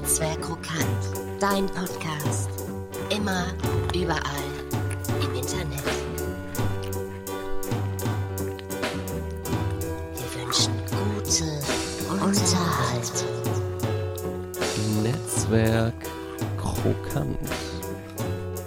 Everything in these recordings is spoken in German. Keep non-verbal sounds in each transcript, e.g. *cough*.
Netzwerk Krokant. Dein Podcast. Immer, überall. Im Internet. Wir wünschen gute Unterhaltung. Netzwerk Krokant.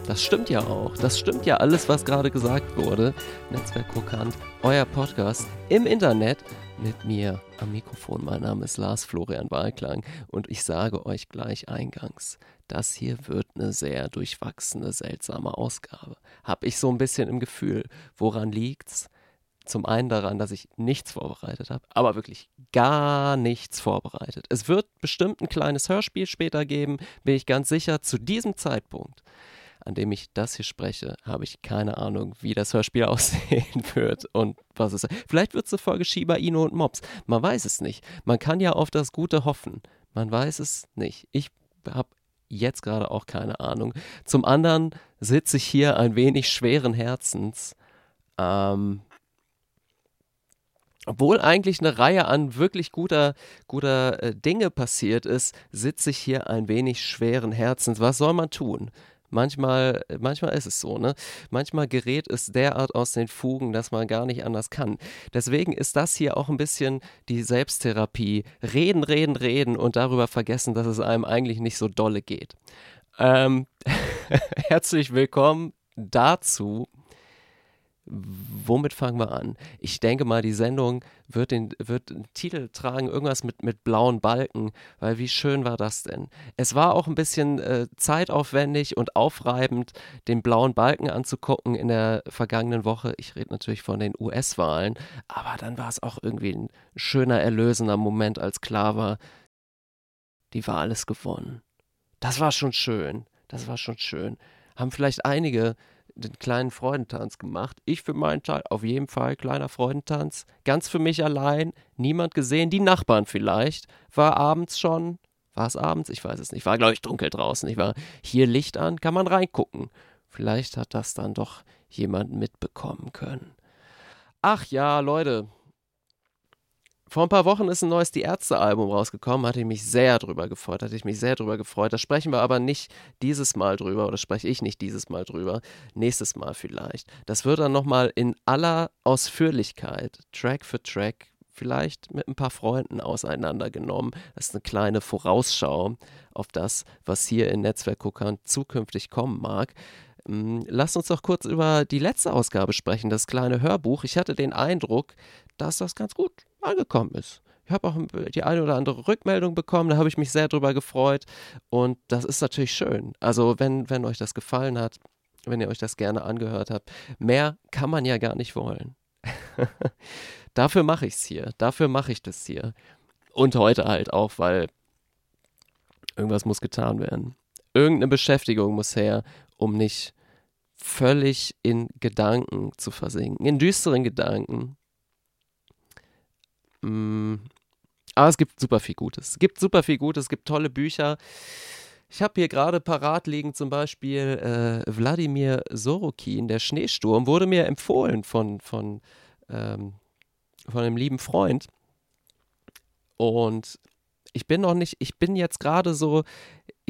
Das stimmt ja auch. Das stimmt ja alles, was gerade gesagt wurde. Netzwerk Krokant, euer Podcast im Internet mit mir am Mikrofon. Mein Name ist Lars Florian Wahlklang und ich sage euch gleich eingangs, das hier wird eine sehr durchwachsene, seltsame Ausgabe. Hab ich so ein bisschen im Gefühl. Woran liegt's? Zum einen daran, dass ich nichts vorbereitet habe, aber wirklich gar nichts vorbereitet. Es wird bestimmt ein kleines Hörspiel später geben, bin ich ganz sicher, zu diesem Zeitpunkt an dem ich das hier spreche, habe ich keine Ahnung, wie das Hörspiel *laughs* aussehen wird und was es. Vielleicht wird es eine Folge Shiba Inu und Mops. Man weiß es nicht. Man kann ja auf das Gute hoffen. Man weiß es nicht. Ich habe jetzt gerade auch keine Ahnung. Zum anderen sitze ich hier ein wenig schweren Herzens. Ähm, obwohl eigentlich eine Reihe an wirklich guter, guter äh, Dinge passiert ist, sitze ich hier ein wenig schweren Herzens. Was soll man tun? Manchmal, manchmal ist es so, ne? Manchmal gerät es derart aus den Fugen, dass man gar nicht anders kann. Deswegen ist das hier auch ein bisschen die Selbsttherapie. Reden, reden, reden und darüber vergessen, dass es einem eigentlich nicht so dolle geht. Ähm, *laughs* herzlich willkommen dazu womit fangen wir an? Ich denke mal, die Sendung wird den, wird den Titel tragen, irgendwas mit, mit blauen Balken, weil wie schön war das denn? Es war auch ein bisschen äh, zeitaufwendig und aufreibend, den blauen Balken anzugucken in der vergangenen Woche. Ich rede natürlich von den US-Wahlen, aber dann war es auch irgendwie ein schöner, erlösender Moment, als klar war, die Wahl ist gewonnen. Das war schon schön. Das war schon schön. Haben vielleicht einige den kleinen Freudentanz gemacht. Ich für meinen Teil auf jeden Fall kleiner Freudentanz. Ganz für mich allein, niemand gesehen, die Nachbarn vielleicht. War abends schon, war es abends? Ich weiß es nicht. War, glaube ich, dunkel draußen. Ich war hier Licht an, kann man reingucken. Vielleicht hat das dann doch jemand mitbekommen können. Ach ja, Leute, vor ein paar Wochen ist ein neues Die Ärzte-Album rausgekommen, hatte ich mich sehr drüber gefreut, hatte ich mich sehr drüber gefreut. Da sprechen wir aber nicht dieses Mal drüber oder spreche ich nicht dieses Mal drüber, nächstes Mal vielleicht. Das wird dann nochmal in aller Ausführlichkeit, Track für Track, vielleicht mit ein paar Freunden auseinandergenommen. Das ist eine kleine Vorausschau auf das, was hier in Netzwerkguckern zukünftig kommen mag. Mm, Lasst uns doch kurz über die letzte Ausgabe sprechen, das kleine Hörbuch. Ich hatte den Eindruck, dass das ganz gut angekommen ist. Ich habe auch die eine oder andere Rückmeldung bekommen, da habe ich mich sehr drüber gefreut und das ist natürlich schön. Also wenn, wenn euch das gefallen hat, wenn ihr euch das gerne angehört habt, mehr kann man ja gar nicht wollen. *laughs* dafür mache ich es hier, dafür mache ich das hier. Und heute halt auch, weil irgendwas muss getan werden. Irgendeine Beschäftigung muss her, um nicht völlig in Gedanken zu versinken, in düsteren Gedanken, Mm. Aber es gibt super viel Gutes. Es gibt super viel Gutes, es gibt tolle Bücher. Ich habe hier gerade parat liegen zum Beispiel äh, Wladimir Sorokin, Der Schneesturm, wurde mir empfohlen von, von, ähm, von einem lieben Freund. Und ich bin noch nicht, ich bin jetzt gerade so,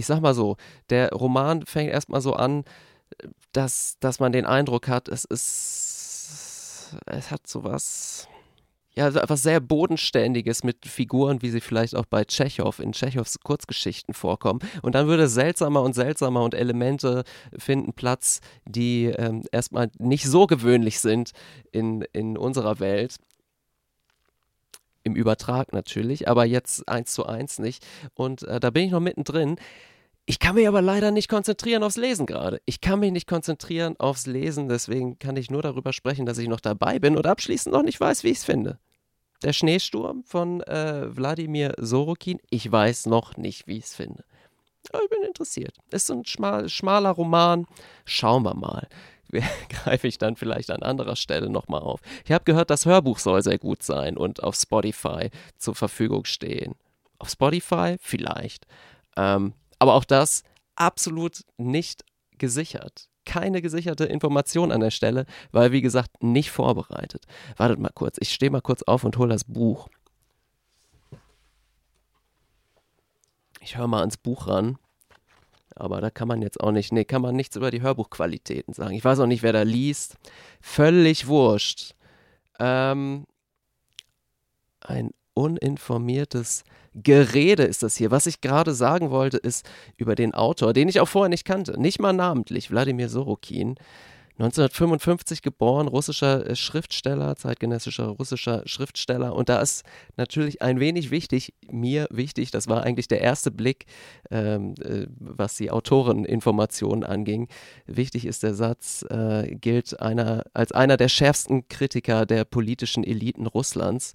ich sag mal so, der Roman fängt erstmal so an, dass, dass man den Eindruck hat, es ist, es hat sowas, ja, etwas sehr Bodenständiges mit Figuren, wie sie vielleicht auch bei Tschechow in Tschechows Kurzgeschichten vorkommen. Und dann würde seltsamer und seltsamer und Elemente finden Platz, die ähm, erstmal nicht so gewöhnlich sind in, in unserer Welt. Im Übertrag natürlich, aber jetzt eins zu eins nicht. Und äh, da bin ich noch mittendrin. Ich kann mich aber leider nicht konzentrieren aufs Lesen gerade. Ich kann mich nicht konzentrieren aufs Lesen, deswegen kann ich nur darüber sprechen, dass ich noch dabei bin und abschließend noch nicht weiß, wie ich es finde. Der Schneesturm von äh, Wladimir Sorokin. Ich weiß noch nicht, wie ich es finde. Aber ich bin interessiert. Ist so ein schmal, schmaler Roman. Schauen wir mal. *laughs* Greife ich dann vielleicht an anderer Stelle nochmal auf. Ich habe gehört, das Hörbuch soll sehr gut sein und auf Spotify zur Verfügung stehen. Auf Spotify? Vielleicht. Ähm, aber auch das absolut nicht gesichert keine gesicherte Information an der Stelle, weil wie gesagt nicht vorbereitet. Wartet mal kurz, ich stehe mal kurz auf und hole das Buch. Ich höre mal ans Buch ran. Aber da kann man jetzt auch nicht, nee, kann man nichts über die Hörbuchqualitäten sagen. Ich weiß auch nicht, wer da liest. Völlig wurscht. Ähm, ein uninformiertes Gerede ist das hier. Was ich gerade sagen wollte, ist über den Autor, den ich auch vorher nicht kannte, nicht mal namentlich, Wladimir Sorokin. 1955 geboren, russischer äh, Schriftsteller, zeitgenössischer russischer Schriftsteller. Und da ist natürlich ein wenig wichtig, mir wichtig, das war eigentlich der erste Blick, ähm, äh, was die Autoreninformationen anging. Wichtig ist der Satz, äh, gilt einer, als einer der schärfsten Kritiker der politischen Eliten Russlands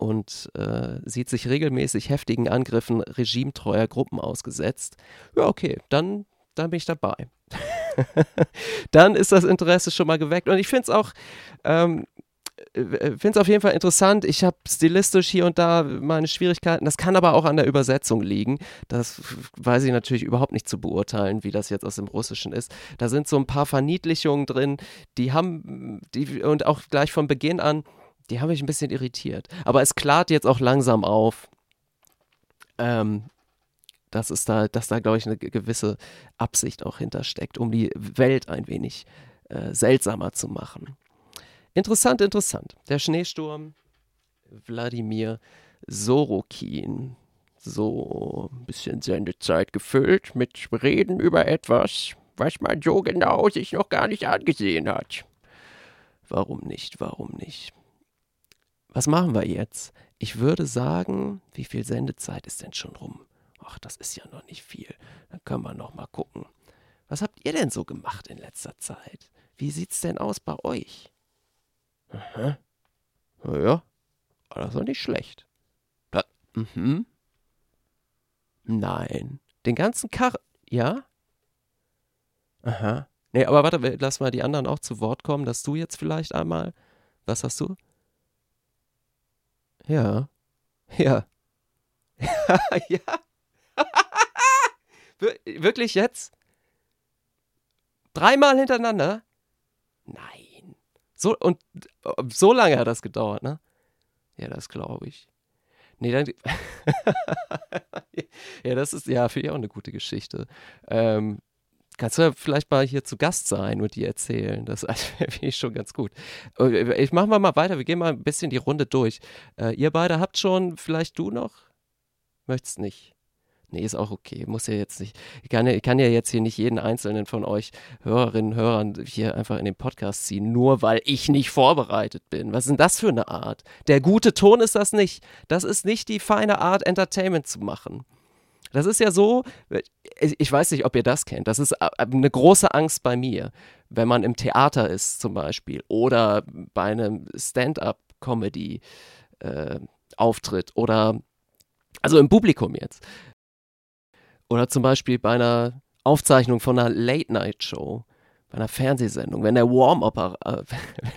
und äh, sieht sich regelmäßig heftigen Angriffen regimetreuer Gruppen ausgesetzt. Ja, okay, dann, dann bin ich dabei. *laughs* dann ist das Interesse schon mal geweckt. Und ich finde es auch, ähm, äh, finde es auf jeden Fall interessant. Ich habe stilistisch hier und da meine Schwierigkeiten. Das kann aber auch an der Übersetzung liegen. Das weiß ich natürlich überhaupt nicht zu beurteilen, wie das jetzt aus dem Russischen ist. Da sind so ein paar Verniedlichungen drin, die haben, die, und auch gleich von Beginn an, die haben mich ein bisschen irritiert. Aber es klart jetzt auch langsam auf. Ähm, dass es da, dass da, glaube ich, eine gewisse Absicht auch hintersteckt, um die Welt ein wenig äh, seltsamer zu machen. Interessant, interessant. Der Schneesturm, Wladimir Sorokin. So ein bisschen Sendezeit gefüllt mit Reden über etwas, was man so genau sich noch gar nicht angesehen hat. Warum nicht, warum nicht? Was machen wir jetzt? Ich würde sagen, wie viel Sendezeit ist denn schon rum? ach, das ist ja noch nicht viel. Dann können wir noch mal gucken. Was habt ihr denn so gemacht in letzter Zeit? Wie sieht's denn aus bei euch? Aha. Ja, das ist doch nicht schlecht. Da, mhm. Nein. Den ganzen Kar... Ja? Aha. Nee, aber warte, lass mal die anderen auch zu Wort kommen, dass du jetzt vielleicht einmal... Was hast du? Ja. Ja. *laughs* ja. *laughs* Wirklich jetzt? Dreimal hintereinander? Nein. So, und so lange hat das gedauert, ne? Ja, das glaube ich. Nee, dann. *laughs* ja, das ist, ja, finde ich auch eine gute Geschichte. Ähm, kannst du ja vielleicht mal hier zu Gast sein und die erzählen. Das *laughs* finde ich schon ganz gut. Äh, ich mache mal weiter. Wir gehen mal ein bisschen die Runde durch. Äh, ihr beide habt schon, vielleicht du noch? Möchtest nicht? Nee, ist auch okay. Muss ja jetzt nicht. Ich kann ja, ich kann ja jetzt hier nicht jeden einzelnen von euch Hörerinnen und Hörern hier einfach in den Podcast ziehen, nur weil ich nicht vorbereitet bin. Was ist denn das für eine Art? Der gute Ton ist das nicht. Das ist nicht die feine Art, Entertainment zu machen. Das ist ja so, ich weiß nicht, ob ihr das kennt. Das ist eine große Angst bei mir, wenn man im Theater ist zum Beispiel oder bei einem Stand-up-Comedy-Auftritt äh, oder also im Publikum jetzt. Oder zum Beispiel bei einer Aufzeichnung von einer Late-Night-Show, bei einer Fernsehsendung, wenn der Warm-Upper äh,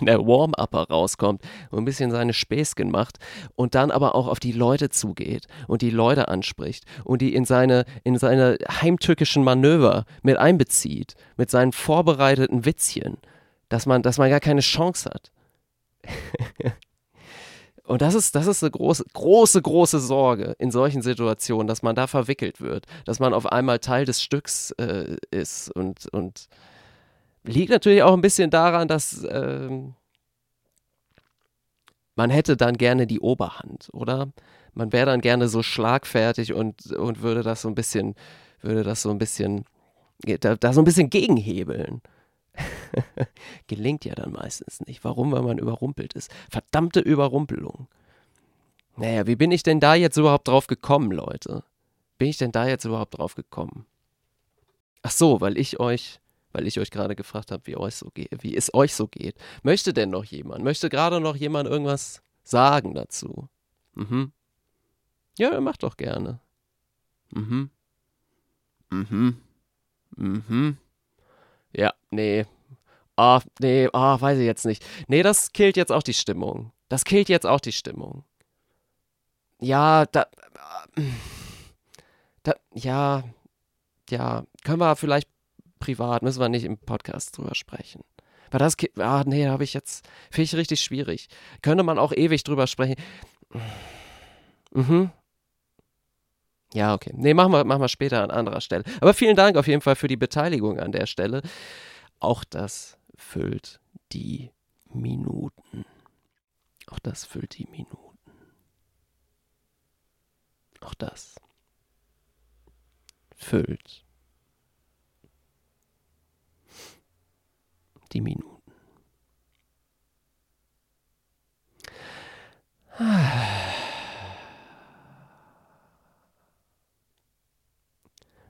*laughs* Warm-Upper rauskommt und ein bisschen seine Späßchen macht und dann aber auch auf die Leute zugeht und die Leute anspricht und die in seine, in seine heimtückischen Manöver mit einbezieht, mit seinen vorbereiteten Witzchen, dass man, dass man gar keine Chance hat. *laughs* Und das ist, das ist eine große, große, große Sorge in solchen Situationen, dass man da verwickelt wird, dass man auf einmal Teil des Stücks äh, ist und, und liegt natürlich auch ein bisschen daran, dass ähm, man hätte dann gerne die Oberhand, oder? Man wäre dann gerne so schlagfertig und, und würde das so ein bisschen, würde das so ein bisschen, da, da so ein bisschen gegenhebeln. *laughs* Gelingt ja dann meistens nicht. Warum? Weil man überrumpelt ist. Verdammte Überrumpelung. Naja, wie bin ich denn da jetzt überhaupt drauf gekommen, Leute? Bin ich denn da jetzt überhaupt drauf gekommen? Ach so, weil ich euch, weil ich euch gerade gefragt habe, wie, so wie es euch so geht. Möchte denn noch jemand? Möchte gerade noch jemand irgendwas sagen dazu? Mhm. Ja, macht doch gerne. Mhm. Mhm. Mhm. Ja, nee. Ah, nee, ah, weiß ich jetzt nicht. Nee, das killt jetzt auch die Stimmung. Das killt jetzt auch die Stimmung. Ja, da. da ja. Ja. Können wir vielleicht privat, müssen wir nicht im Podcast drüber sprechen. Weil das. Ah, nee, habe ich jetzt. Finde ich richtig schwierig. Könnte man auch ewig drüber sprechen. Mhm. Ja, okay. Nee, machen wir, machen wir später an anderer Stelle. Aber vielen Dank auf jeden Fall für die Beteiligung an der Stelle. Auch das füllt die Minuten. Auch das füllt die Minuten. Auch das füllt die Minuten.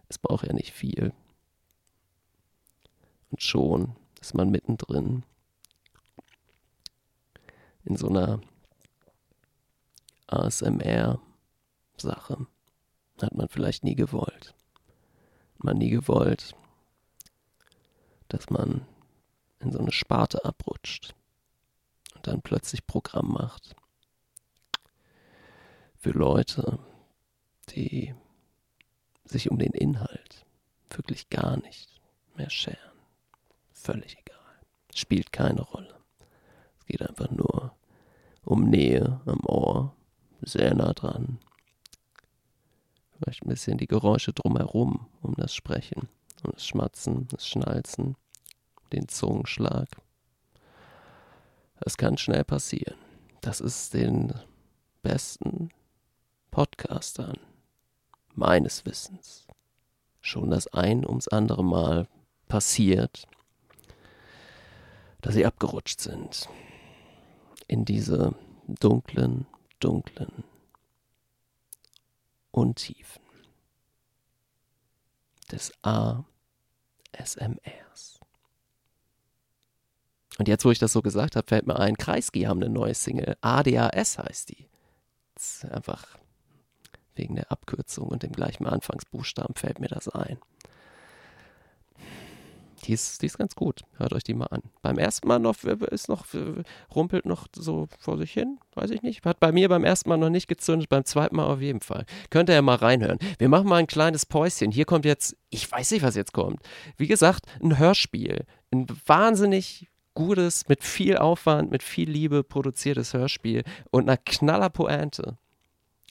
Es braucht ja nicht viel. Und schon ist man mittendrin in so einer ASMR-Sache. Hat man vielleicht nie gewollt. Man nie gewollt, dass man in so eine Sparte abrutscht und dann plötzlich Programm macht für Leute, die sich um den Inhalt wirklich gar nicht mehr scheren. Völlig egal. Spielt keine Rolle. Es geht einfach nur um Nähe am Ohr, sehr nah dran. Vielleicht ein bisschen die Geräusche drumherum, um das Sprechen, um das Schmatzen, das Schnalzen, den Zungenschlag. Das kann schnell passieren. Das ist den besten Podcastern meines Wissens schon das ein ums andere Mal passiert, dass sie abgerutscht sind in diese dunklen, dunklen Untiefen des ASMRs. Und jetzt, wo ich das so gesagt habe, fällt mir ein, Kreisky haben eine neue Single. ADAS heißt die. Das ist einfach wegen der Abkürzung und dem gleichen Anfangsbuchstaben fällt mir das ein. Die ist, die ist ganz gut. Hört euch die mal an. Beim ersten Mal noch ist noch rumpelt noch so vor sich hin, weiß ich nicht. Hat bei mir beim ersten Mal noch nicht gezündet, beim zweiten Mal auf jeden Fall. Könnt ihr ja mal reinhören. Wir machen mal ein kleines Päuschen. Hier kommt jetzt, ich weiß nicht, was jetzt kommt. Wie gesagt, ein Hörspiel. Ein wahnsinnig gutes, mit viel Aufwand, mit viel Liebe produziertes Hörspiel und einer knaller Pointe.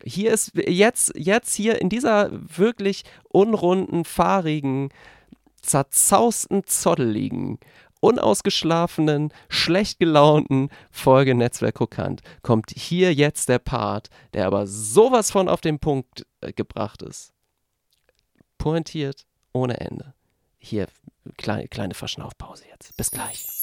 Hier ist jetzt, jetzt hier in dieser wirklich unrunden, fahrigen, zerzausten, zotteligen, unausgeschlafenen, schlecht gelaunten Folge Netzwerk Krokant kommt hier jetzt der Part, der aber sowas von auf den Punkt äh, gebracht ist. Pointiert ohne Ende. Hier, kleine, kleine Verschnaufpause jetzt. Bis gleich.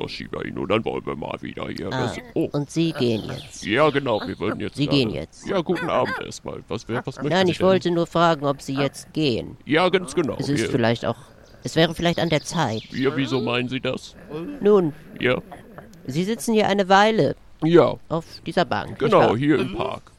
So, Shiba Inu, dann wollen wir mal wieder hier. Ah, oh, und Sie gehen jetzt. ja, genau, wir würden jetzt. Sie gerade- gehen jetzt. Ja, guten Abend erstmal. Was, wer- was möchten Nein, ich wollte nur fragen, ob Sie jetzt gehen. Ja, ganz genau. Es ist wir, vielleicht auch. Es wäre vielleicht an der Zeit. wir, wieso meinen Sie das? Nun, Ja, Sie sitzen hier eine Weile ja, auf dieser Bank. genau, hier im Park.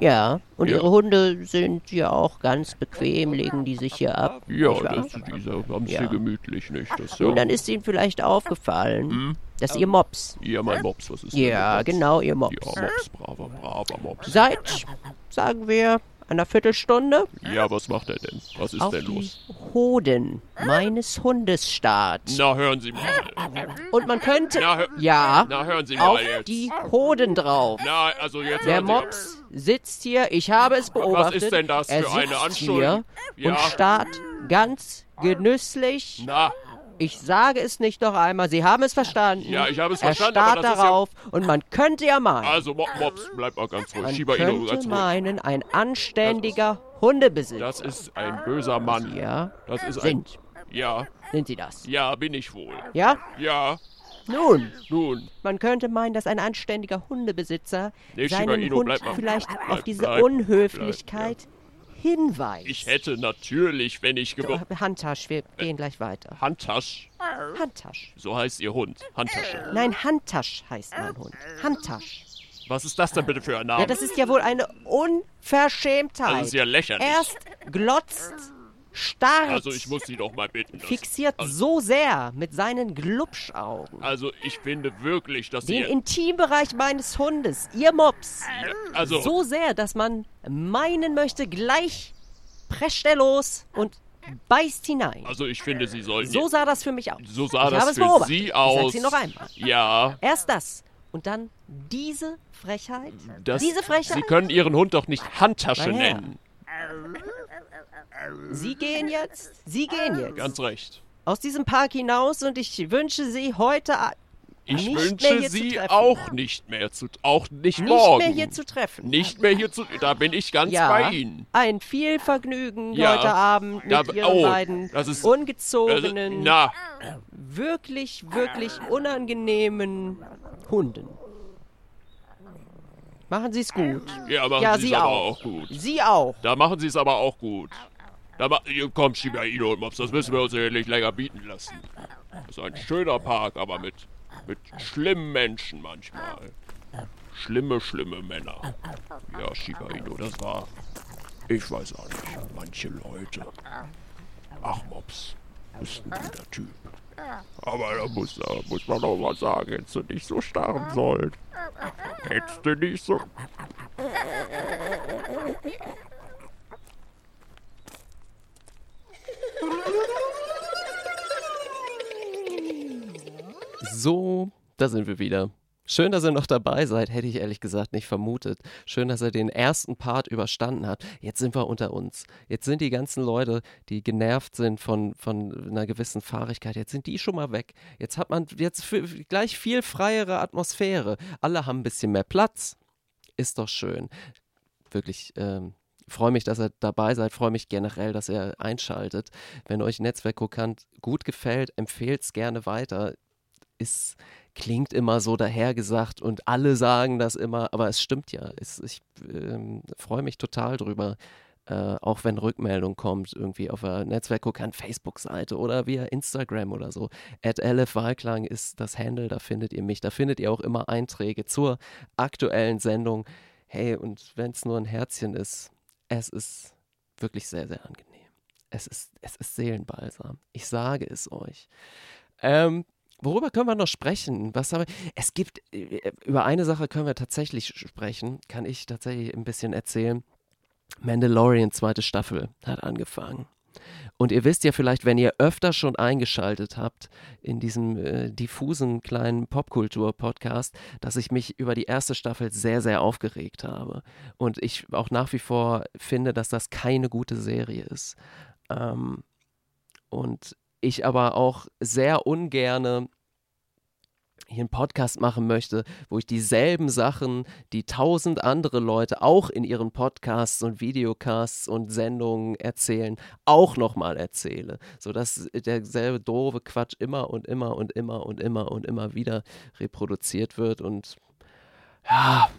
Ja, und Ja. Ihre Hunde sind ja auch ganz bequem, legen die sich hier ab. Ja, das ist dieser ganz Ja. hier gemütlich, nicht? Das Und ja. dann ist Ihnen vielleicht aufgefallen, Hm? dass Ihr Mops. Ja, mein Mops, was ist denn Ja, Mops? genau, Ihr Mops. Ja, Mops, braver, braver Mops. Seit, sagen wir, einer Viertelstunde Ja, was macht er denn? Was ist auf denn die los? Hoden meines Hundes starrt. Na, hören Sie mal. Und man könnte, Na, ja, Na, hören Sie auf mal jetzt. die Hoden drauf. Na, also jetzt Der hören Sie- Mops sitzt hier, ich habe es beobachtet. ist denn das er für eine sitzt Anschuldigung? hier und Ja. starrt ganz genüsslich. Na, Ich sage es nicht noch einmal, Sie haben es verstanden. Ja, ich habe es er verstanden, starrt aber das ist ja- darauf und man könnte ja meinen, also Mo Mops, bleib mal ganz ruhig. man Shiba Inu, könnte ganz ruhig. meinen, ein anständiger Hundebesitzer. Das ist ein böser Mann. ja, Das ist sind. ein. Ja, Sind Sie das? ja, bin ich wohl. Ja? Ja, Nun, nun. man könnte meinen, dass ein anständiger Hundebesitzer Nee, seinen Inu, Hund bleib vielleicht bleib- auf diese bleib- Unhöflichkeit hinweist. Ich hätte natürlich, wenn ich gewollt. Handtasch, wir gehen gleich weiter. Handtasch, Handtasch. so heißt Ihr Hund. Handtasche. Nein, Handtasch heißt mein Hund. Handtasch. Was ist das denn bitte für ein Name? Ja, das ist ja wohl eine Unverschämtheit. Das ist ja lächerlich. Erst glotzt starrt, Also ich muss Sie doch mal bitten. dass- fixiert also, so sehr mit seinen Glubschaugen also ich finde wirklich, dass den Sie... Intimbereich meines Hundes, ihr Mops, Also, so sehr, dass man meinen möchte, gleich prescht er los und beißt hinein. also ich finde, Sie sollten... So sah das für mich aus. so sah ich das habe es für beobachtet. Sie Ich aus. sag's Ihnen noch einmal. Ja, Erst das und dann diese Frechheit. das, diese Frechheit. Sie können Ihren Hund doch nicht Handtasche nennen. Sie gehen jetzt. Sie gehen jetzt. Ganz recht. aus diesem Park hinaus und ich wünsche Sie heute a- Ich nicht wünsche Sie auch nicht mehr zu... Auch nicht, nicht morgen. mehr hier zu treffen. Nicht mehr hier zu... Da bin ich ganz ja, bei Ihnen. ein viel Vergnügen Ja. heute Abend mit Da- Ihren oh, beiden das ist- ungezogenen, na, wirklich, wirklich unangenehmen Hunden. Machen Sie es gut. ja, machen Ja, Sie es aber auch. auch gut. Sie auch. Da machen Sie es aber auch gut. Da ma Komm, Shibaino und Mops, das müssen wir uns ja nicht länger bieten lassen. Das ist ein schöner Park, aber mit, mit schlimmen Menschen manchmal. Schlimme, schlimme Männer. Ja, Shiba Inu, das war... Ich weiß auch nicht, manche Leute. Ach, Mops, bist ein guter Typ. Aber da muss, da muss man doch mal sagen, hättest du nicht so starren sollen. Hättest du nicht so... So, da sind wir wieder. Schön, dass ihr noch dabei seid, hätte ich ehrlich gesagt nicht vermutet. Schön, dass ihr den ersten Part überstanden habt. Jetzt sind wir unter uns. Jetzt sind die ganzen Leute, die genervt sind von, von einer gewissen Fahrigkeit, jetzt sind die schon mal weg. Jetzt hat man jetzt gleich viel freiere Atmosphäre. Alle haben ein bisschen mehr Platz. Ist doch schön. Wirklich, ähm, freue mich, dass ihr dabei seid. Freue mich generell, dass ihr einschaltet. Wenn euch Netzwerk Krokant gut gefällt, empfehlt es gerne weiter. Ist klingt immer so dahergesagt und alle sagen das immer, aber es stimmt ja. Es, ich ähm, freue mich total drüber, äh, auch wenn Rückmeldung kommt, irgendwie auf der Netzwerkkokant Facebook-Seite oder via Instagram oder so. At LF Wahlklang ist das Handle, da findet ihr mich. Da findet ihr auch immer Einträge zur aktuellen Sendung. Hey, und wenn es nur ein Herzchen ist, es ist wirklich sehr, sehr angenehm. Es ist, es ist Seelenbalsam. Ich sage es euch. Ähm, Worüber können wir noch sprechen? Was haben wir? Es gibt, äh, über eine Sache können wir tatsächlich sprechen, kann ich tatsächlich ein bisschen erzählen. Mandalorian zweite Staffel hat angefangen. Und ihr wisst ja vielleicht, wenn ihr öfter schon eingeschaltet habt in diesem äh, diffusen kleinen Popkultur-Podcast, dass ich mich über die erste Staffel sehr, sehr aufgeregt habe. Und ich auch nach wie vor finde, dass das keine gute Serie ist. Ähm, und ich aber auch sehr ungerne hier einen Podcast machen möchte, wo ich dieselben Sachen, die tausend andere Leute auch in ihren Podcasts und Videocasts und Sendungen erzählen, auch nochmal erzähle. Sodass derselbe doofe Quatsch immer und immer und immer und immer und immer wieder reproduziert wird und ja,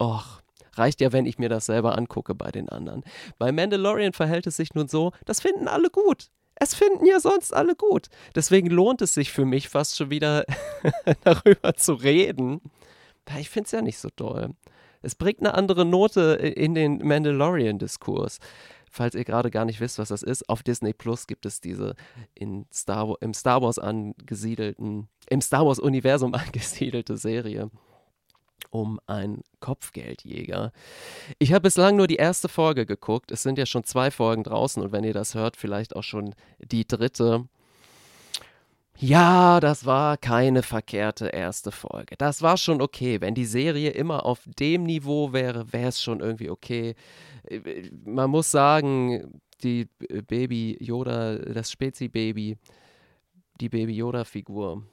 och, reicht ja, wenn ich mir das selber angucke bei den anderen. Bei Mandalorian verhält es sich nun so, das finden alle gut. Es finden ja sonst alle gut. Deswegen lohnt es sich für mich fast schon wieder *laughs* darüber zu reden. Ich finde es ja nicht so toll. Es bringt eine andere Note in den Mandalorian-Diskurs. Falls ihr gerade gar nicht wisst, was das ist, auf Disney Plus gibt es diese in Star, im Star Wars angesiedelten, im Star Wars-Universum *laughs* angesiedelte Serie um einen Kopfgeldjäger. Ich habe bislang nur die erste Folge geguckt. Es sind ja schon zwei Folgen draußen und wenn ihr das hört, vielleicht auch schon die dritte. Ja, das war keine verkehrte erste Folge. Das war schon okay. Wenn die Serie immer auf dem Niveau wäre, wäre es schon irgendwie okay. Man muss sagen, die Baby Yoda, das Spezi-Baby, die Baby Yoda-Figur,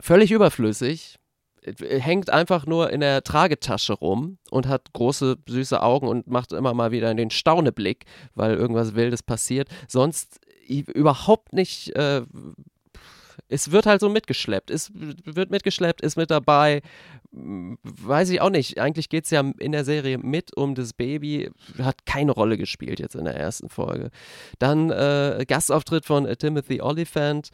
völlig überflüssig hängt einfach nur in der Tragetasche rum und hat große, süße Augen und macht immer mal wieder den Stauneblick, weil irgendwas Wildes passiert. Sonst überhaupt nicht. Äh, es wird halt so mitgeschleppt. Es wird mitgeschleppt, ist mit dabei. Weiß ich auch nicht. Eigentlich geht es ja in der Serie mit um das Baby. Hat keine Rolle gespielt jetzt in der ersten Folge. Dann äh, Gastauftritt von Timothy Oliphant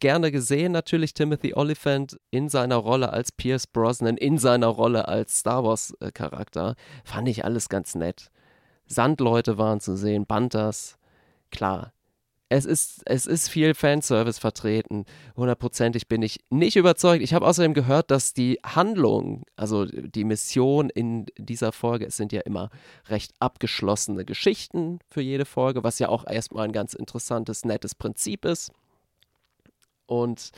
gerne gesehen, natürlich Timothy Oliphant in seiner Rolle als Pierce Brosnan, in seiner Rolle als Star Wars-Charakter. Fand ich alles ganz nett. Sandleute waren zu sehen, Bantas. Klar, es ist, es ist viel Fanservice vertreten. Hundertprozentig bin ich nicht überzeugt. Ich habe außerdem gehört, dass die Handlung, also die Mission in dieser Folge, es sind ja immer recht abgeschlossene Geschichten für jede Folge, was ja auch erstmal ein ganz interessantes, nettes Prinzip ist. Und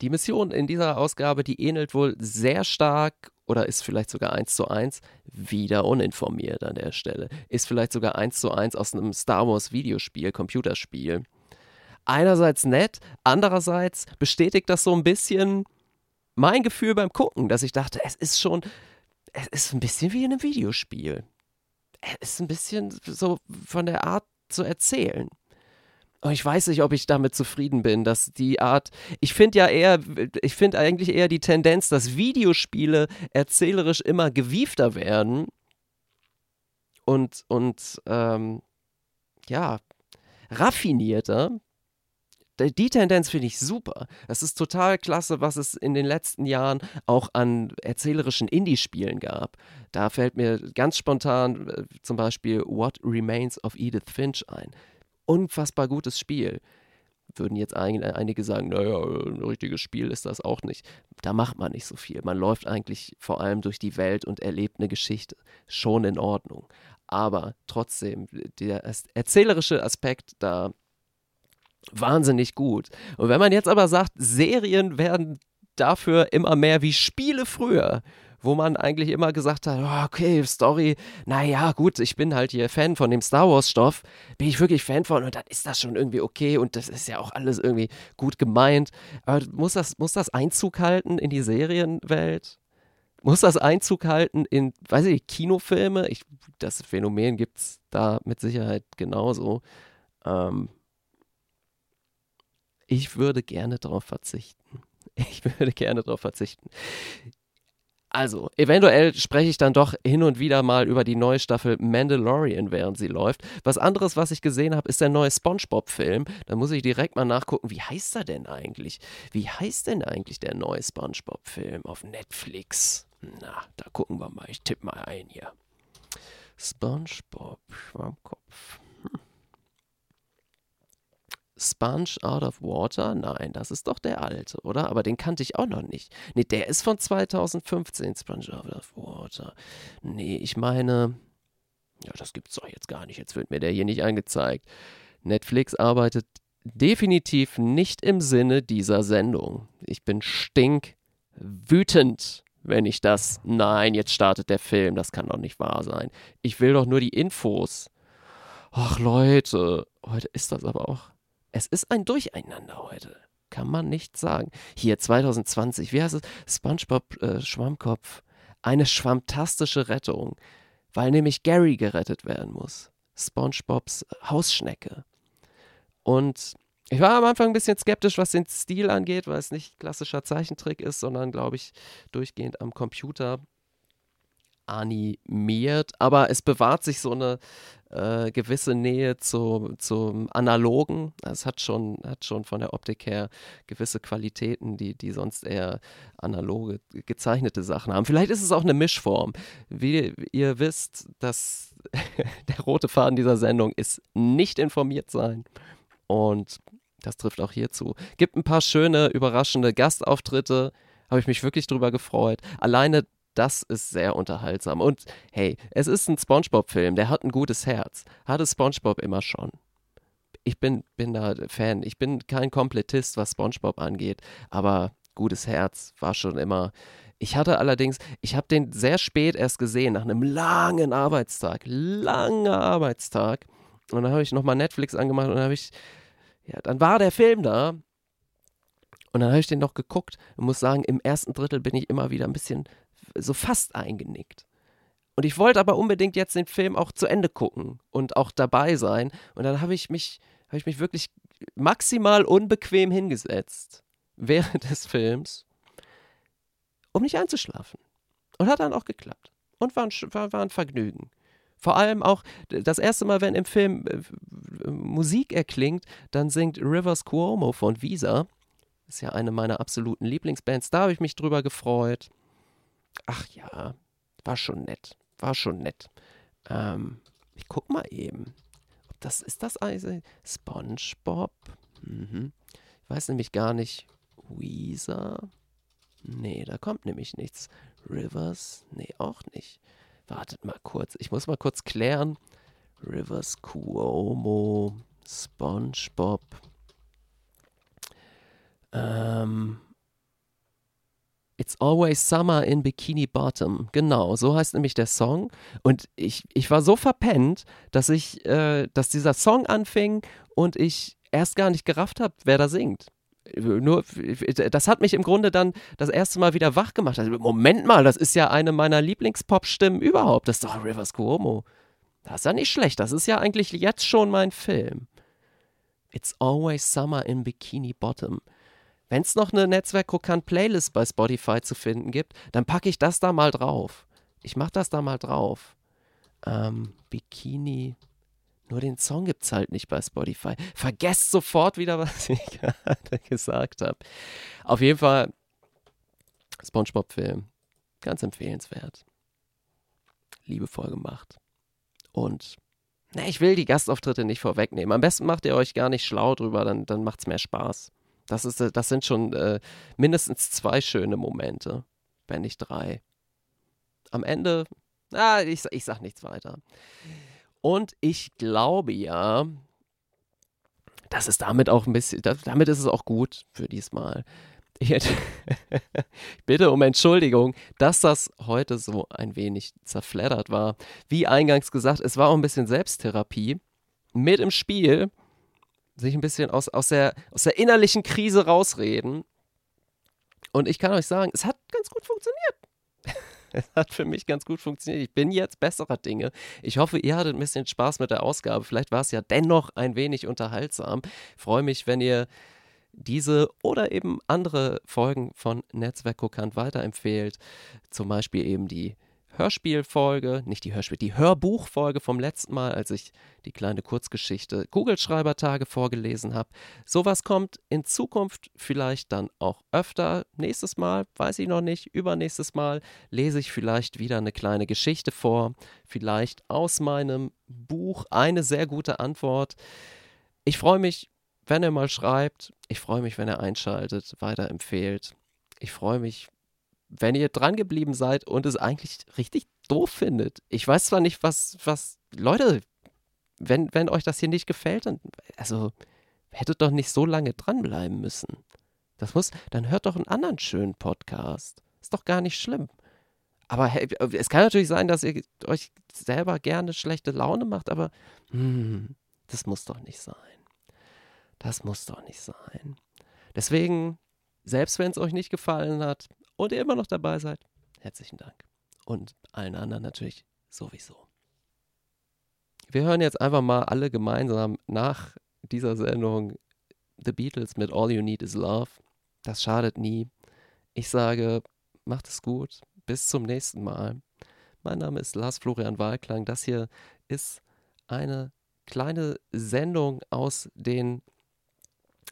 die Mission in dieser Ausgabe, die ähnelt wohl sehr stark oder ist vielleicht sogar eins zu eins, wieder uninformiert an der Stelle, ist vielleicht sogar eins zu eins aus einem Star Wars Videospiel, Computerspiel. Einerseits nett, andererseits bestätigt das so ein bisschen mein Gefühl beim Gucken, dass ich dachte, es ist schon, es ist ein bisschen wie in einem Videospiel. Es ist ein bisschen so von der Art zu erzählen. Und ich weiß nicht, ob ich damit zufrieden bin, dass die Art. Ich finde ja eher, ich finde eigentlich eher die Tendenz, dass Videospiele erzählerisch immer gewiefter werden. Und, und ähm, ja, raffinierter. Die Tendenz finde ich super. Es ist total klasse, was es in den letzten Jahren auch an erzählerischen Indie-Spielen gab. Da fällt mir ganz spontan äh, zum Beispiel What Remains of Edith Finch ein unfassbar gutes Spiel. Würden jetzt einige sagen, naja, ein richtiges Spiel ist das auch nicht. Da macht man nicht so viel. Man läuft eigentlich vor allem durch die Welt und erlebt eine Geschichte. Schon in Ordnung. Aber trotzdem, der erzählerische Aspekt da wahnsinnig gut. Und wenn man jetzt aber sagt, Serien werden dafür immer mehr wie Spiele früher, wo man eigentlich immer gesagt hat, oh, okay, Story, naja, gut, ich bin halt hier Fan von dem Star Wars-Stoff, bin ich wirklich Fan von und dann ist das schon irgendwie okay und das ist ja auch alles irgendwie gut gemeint. Aber muss das, muss das Einzug halten in die Serienwelt? Muss das Einzug halten in, weiß ich, Kinofilme? Ich, das Phänomen gibt es da mit Sicherheit genauso. Ähm, ich würde gerne darauf verzichten. *laughs* Ich würde gerne darauf verzichten. Also, eventuell spreche ich dann doch hin und wieder mal über die neue Staffel Mandalorian, während sie läuft. Was anderes, was ich gesehen habe, ist der neue SpongeBob-Film. Da muss ich direkt mal nachgucken, wie heißt er denn eigentlich? Wie heißt denn eigentlich der neue SpongeBob-Film auf Netflix? Na, da gucken wir mal. Ich tippe mal ein hier. SpongeBob, Schwammkopf. Sponge Out of Water? Nein, das ist doch der alte, oder? Aber den kannte ich auch noch nicht. Nee, der ist von 2015, Sponge Out of Water. Nee, ich meine. Ja, das gibt's doch jetzt gar nicht. Jetzt wird mir der hier nicht angezeigt. Netflix arbeitet definitiv nicht im Sinne dieser Sendung. Ich bin stinkwütend, wenn ich das. Nein, jetzt startet der Film. Das kann doch nicht wahr sein. Ich will doch nur die Infos. Ach Leute, heute ist das aber auch es ist ein Durcheinander heute. Kann man nicht sagen. Hier 2020, wie heißt es? SpongeBob äh, Schwammkopf. Eine schwammtastische Rettung, weil nämlich Gary gerettet werden muss. SpongeBobs Hausschnecke. Und ich war am Anfang ein bisschen skeptisch, was den Stil angeht, weil es nicht klassischer Zeichentrick ist, sondern, glaube ich, durchgehend am Computer animiert, aber es bewahrt sich so eine äh, gewisse Nähe zu, zum Analogen. Es hat schon, hat schon von der Optik her gewisse Qualitäten, die, die sonst eher analoge, gezeichnete Sachen haben. Vielleicht ist es auch eine Mischform. Wie ihr wisst, dass *laughs* der rote Faden dieser Sendung ist nicht informiert sein. Und das trifft auch hierzu. Gibt ein paar schöne, überraschende Gastauftritte. Habe ich mich wirklich drüber gefreut. Alleine das ist sehr unterhaltsam. Und hey, es ist ein SpongeBob-Film, der hat ein gutes Herz. Hatte SpongeBob immer schon. Ich bin, bin da Fan. Ich bin kein Komplettist, was SpongeBob angeht, aber gutes Herz war schon immer. Ich hatte allerdings, ich habe den sehr spät erst gesehen, nach einem langen Arbeitstag. Langer Arbeitstag. Und dann habe ich nochmal Netflix angemacht und dann habe ich, ja, dann war der Film da. Und dann habe ich den noch geguckt und muss sagen, im ersten Drittel bin ich immer wieder ein bisschen so fast eingenickt. Und ich wollte aber unbedingt jetzt den Film auch zu Ende gucken und auch dabei sein. Und dann habe ich mich, habe ich mich wirklich maximal unbequem hingesetzt während *laughs* des Films, um nicht einzuschlafen. Und hat dann auch geklappt. Und war ein, war, war ein Vergnügen. Vor allem auch das erste Mal, wenn im Film äh, Musik erklingt, dann singt Rivers Cuomo von Visa. Ist ja eine meiner absoluten Lieblingsbands. Da habe ich mich drüber gefreut ach ja, war schon nett. War schon nett. Ähm, Ich guck mal eben. Ob das ist das also SpongeBob? Mhm. Ich weiß nämlich gar nicht. Weezer? Nee, da kommt nämlich nichts. Rivers? Nee, auch nicht. Wartet mal kurz. Ich muss mal kurz klären. Rivers Cuomo, SpongeBob. Ähm, It's Always Summer in Bikini Bottom. Genau, so heißt nämlich der Song. Und ich, ich war so verpennt, dass ich, äh, dass dieser Song anfing und ich erst gar nicht gerafft habe, wer da singt. Nur, das hat mich im Grunde dann das erste Mal wieder wach gemacht. Also, Moment mal, das ist ja eine meiner Lieblingspop-Stimmen überhaupt. Das ist doch Rivers Cuomo. Das ist ja nicht schlecht. Das ist ja eigentlich jetzt schon mein Film. It's Always Summer in Bikini Bottom. Wenn es noch eine Netzwerk-Krokant-Playlist bei Spotify zu finden gibt, dann packe ich das da mal drauf. Ich mache das da mal drauf. Ähm, Bikini. Nur den Song gibt es halt nicht bei Spotify. Vergesst sofort wieder, *laughs* was ich gerade gesagt habe. Auf jeden Fall, SpongeBob-Film. Ganz empfehlenswert. Liebevoll gemacht. Und na, ich will die Gastauftritte nicht vorwegnehmen. Am besten macht ihr euch gar nicht schlau drüber, dann, dann macht es mehr Spaß. Das, ist, äh, das sind schon äh, mindestens zwei schöne Momente, wenn nicht drei. Am Ende, ah, ich, ich sag nichts weiter. Und ich glaube ja, das ist damit auch ein bisschen, damit ist es auch gut für diesmal. Ich, ich *laughs* bitte um Entschuldigung, dass das heute so ein wenig zerfleddert war. Wie eingangs gesagt, es war auch ein bisschen Selbsttherapie mit im Spiel sich ein bisschen aus, aus, der, aus der innerlichen Krise rausreden. Und ich kann euch sagen, es hat ganz gut funktioniert. *laughs* es hat für mich ganz gut funktioniert. Ich bin jetzt besserer Dinge. Ich hoffe, ihr hattet ein bisschen Spaß mit der Ausgabe. Vielleicht war es ja dennoch ein wenig unterhaltsam. Ich freue mich, wenn ihr diese oder eben andere Folgen von Netzwerk Kokant weiterempfehlt. Zum Beispiel eben die Hörspielfolge, nicht die Hörspiel, die Hörbuchfolge vom letzten Mal, als ich die kleine Kurzgeschichte Kugelschreibertage vorgelesen habe. Sowas kommt in Zukunft vielleicht dann auch öfter. Nächstes Mal, weiß ich noch nicht, übernächstes Mal lese ich vielleicht wieder eine kleine Geschichte vor, vielleicht aus meinem Buch eine sehr gute Antwort. Ich freue mich, wenn ihr mal schreibt. Ich freue mich, wenn ihr einschaltet, weiterempfehlt. Ich freue mich, wenn ihr dran geblieben seid und es eigentlich richtig doof findet. Ich weiß zwar nicht, was, was, Leute, wenn, wenn euch das hier nicht gefällt, dann, also, hättet doch nicht so lange dranbleiben müssen. Das muss, dann hört doch einen anderen schönen Podcast. Ist doch gar nicht schlimm. Aber hey, es kann natürlich sein, dass ihr euch selber gerne schlechte Laune macht, aber hm, das muss doch nicht sein. Das muss doch nicht sein. Deswegen, selbst wenn es euch nicht gefallen hat, und ihr immer noch dabei seid, herzlichen Dank. Und allen anderen natürlich sowieso. Wir hören jetzt einfach mal alle gemeinsam nach dieser Sendung The Beatles mit All You Need Is Love. Das schadet nie. Ich sage, macht es gut. Bis zum nächsten Mal. Mein Name ist Lars Florian Wahlklang. Das hier ist eine kleine Sendung aus den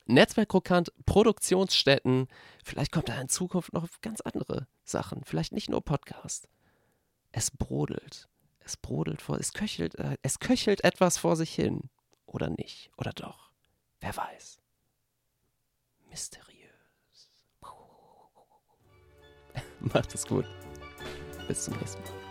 Netzwerkkrokant, Produktionsstätten. Vielleicht kommt da in Zukunft noch ganz andere Sachen. Vielleicht nicht nur Podcast. Es brodelt. Es brodelt vor, es köchelt, äh, es köchelt etwas vor sich hin. Oder nicht. Oder doch. Wer weiß. Mysteriös. *laughs* Macht es gut. Bis zum nächsten Mal.